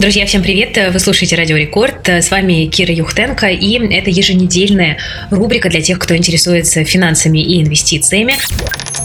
Друзья, всем привет! Вы слушаете Радио Рекорд. С вами Кира Юхтенко, и это еженедельная рубрика для тех, кто интересуется финансами и инвестициями.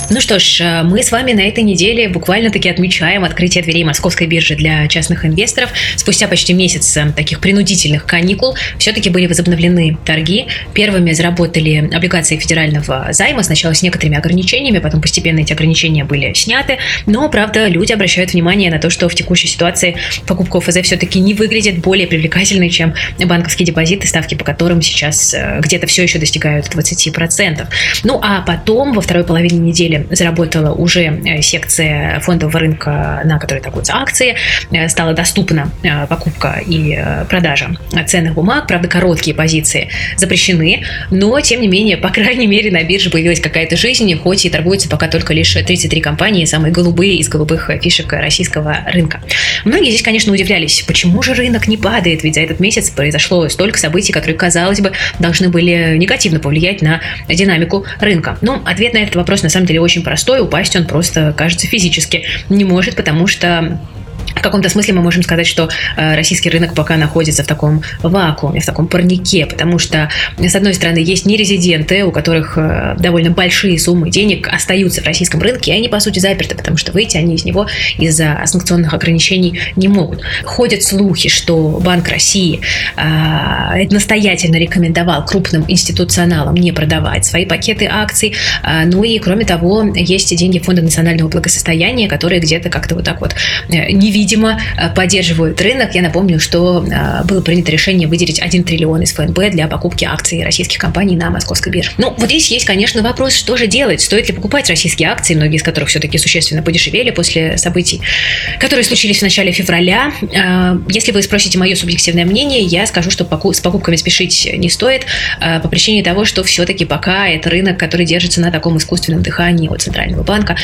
Ну что ж, мы с вами на этой неделе буквально-таки отмечаем открытие дверей московской биржи для частных инвесторов. Спустя почти месяц э, таких принудительных каникул все-таки были возобновлены торги. Первыми заработали облигации федерального займа, сначала с некоторыми ограничениями, потом постепенно эти ограничения были сняты. Но, правда, люди обращают внимание на то, что в текущей ситуации покупка ОФЗ все-таки не выглядит более привлекательной, чем банковские депозиты, ставки по которым сейчас э, где-то все еще достигают 20%. Ну а потом, во второй половине недели, заработала уже э, секция фондового рынка, на которой торгуются акции, э, стала доступна покупка и продажа ценных бумаг. Правда, короткие позиции запрещены, но, тем не менее, по крайней мере, на бирже появилась какая-то жизнь, хоть и торгуются пока только лишь 33 компании, самые голубые из голубых фишек российского рынка. Многие здесь, конечно, удивлялись, задумались, почему же рынок не падает, ведь за этот месяц произошло столько событий, которые, казалось бы, должны были негативно повлиять на динамику рынка. Но ответ на этот вопрос на самом деле очень простой, упасть он просто, кажется, физически не может, потому что каком-то смысле мы можем сказать, что э, российский рынок пока находится в таком вакууме, в таком парнике, потому что, с одной стороны, есть нерезиденты, у которых э, довольно большие суммы денег остаются в российском рынке, и они, по сути, заперты, потому что выйти они из него из-за санкционных ограничений не могут. Ходят слухи, что Банк России э, настоятельно рекомендовал крупным институционалам не продавать свои пакеты акций, ну и, кроме того, есть деньги Фонда национального благосостояния, которые где-то как-то вот так вот не видимо, э, поддерживают рынок. Я напомню, что э, было принято решение выделить 1 триллион из ФНБ для покупки акций российских компаний на московской бирже. Ну, вот здесь есть, конечно, вопрос, что же делать? Стоит ли покупать российские акции, многие из которых все-таки существенно подешевели после событий, которые случились в начале февраля. Э, если вы спросите мое субъективное мнение, я скажу, что с покупками спешить не стоит по причине того, что все-таки пока это рынок, который держится на таком искусственном дыхании от Центрального банка.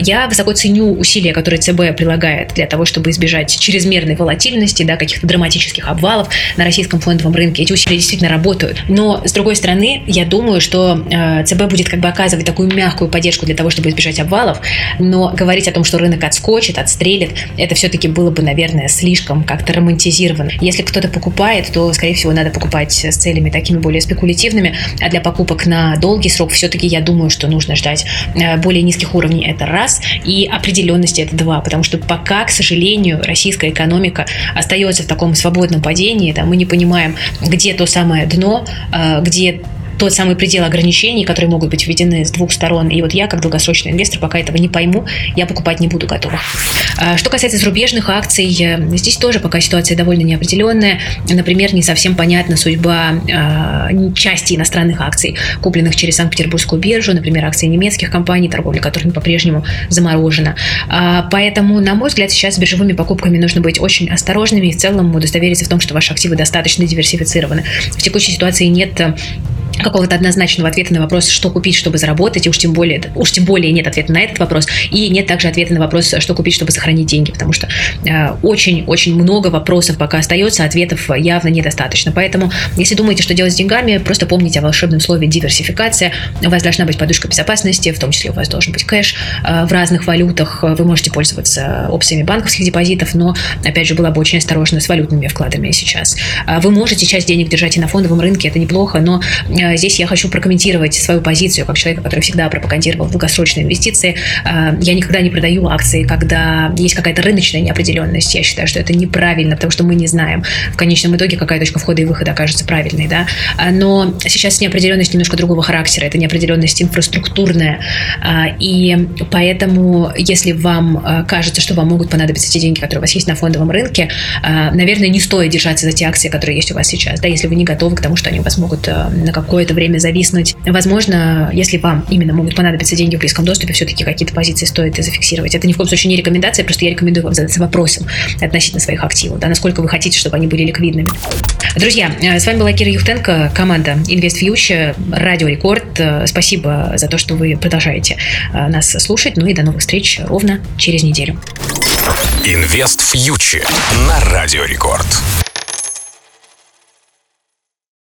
Я высоко ценю усилия, которые ЦБ прилагает для того, того, чтобы избежать чрезмерной волатильности, да, каких-то драматических обвалов на российском фондовом рынке. Эти усилия действительно работают. Но, с другой стороны, я думаю, что э, ЦБ будет как бы оказывать такую мягкую поддержку для того, чтобы избежать обвалов, но говорить о том, что рынок отскочит, отстрелит, это все-таки было бы, наверное, слишком как-то романтизировано. Если кто-то покупает, то, скорее всего, надо покупать с целями такими более спекулятивными, а для покупок на долгий срок все-таки я думаю, что нужно ждать э, более низких уровней, это раз, и определенности это два, потому что пока, к сожалению, сожалению, российская экономика остается в таком свободном падении. Да, мы не понимаем, где то самое дно, а, где тот самый предел ограничений, которые могут быть введены с двух сторон. И вот я, как долгосрочный инвестор, пока этого не пойму, я покупать не буду готова. А, что касается зарубежных акций, э, здесь тоже пока ситуация довольно неопределенная. Например, не совсем понятна судьба а, части иностранных акций, купленных через Санкт-Петербургскую биржу, например, акции немецких компаний, торговля которыми по-прежнему заморожена. А, поэтому, на мой взгляд, сейчас с биржевыми покупками нужно быть очень осторожными и в целом удостовериться в том, что ваши активы достаточно диверсифицированы. В текущей ситуации нет какого-то однозначного ответа на вопрос, что купить, чтобы заработать, и уж тем более, уж тем более нет ответа на этот вопрос, и нет также ответа на вопрос, что купить, чтобы сохранить деньги, потому что очень-очень э, много вопросов пока остается, ответов явно недостаточно. Поэтому, если думаете, что делать с деньгами, просто помните о волшебном слове диверсификация. У вас должна быть подушка безопасности, в том числе у вас должен быть кэш э, в разных валютах. Вы можете пользоваться опциями банковских депозитов, но, опять же, была бы очень осторожна с валютными вкладами сейчас. Э, вы можете часть денег держать и на фондовом рынке, это неплохо, но э, Э, здесь я хочу прокомментировать свою позицию как человека, который всегда пропагандировал долгосрочные инвестиции. Э, я никогда не продаю акции, когда есть какая-то рыночная неопределенность. Я считаю, что это неправильно, потому что мы не знаем в конечном итоге, какая точка входа и выхода окажется правильной. Да? Э, но сейчас неопределенность немножко другого характера. Это неопределенность инфраструктурная. И поэтому, если вам кажется, что вам могут понадобиться те деньги, которые у вас есть на фондовом рынке, наверное, не стоит держаться за те акции, которые есть у вас сейчас, да, если вы не готовы к тому, что они у вас могут на какой какое-то время зависнуть. Возможно, если вам именно могут понадобиться деньги в близком доступе, все-таки какие-то позиции стоит зафиксировать. Это ни в коем случае не рекомендация, просто я рекомендую вам задаться вопросом относительно своих активов, да, насколько вы хотите, чтобы они были ликвидными. Друзья, э, с вами была Кира Юхтенко, команда Invest Future, Радио Рекорд. Э, спасибо за то, что вы продолжаете э, нас слушать. Ну и до новых встреч ровно через неделю. Инвест Фьючер на Радио Рекорд.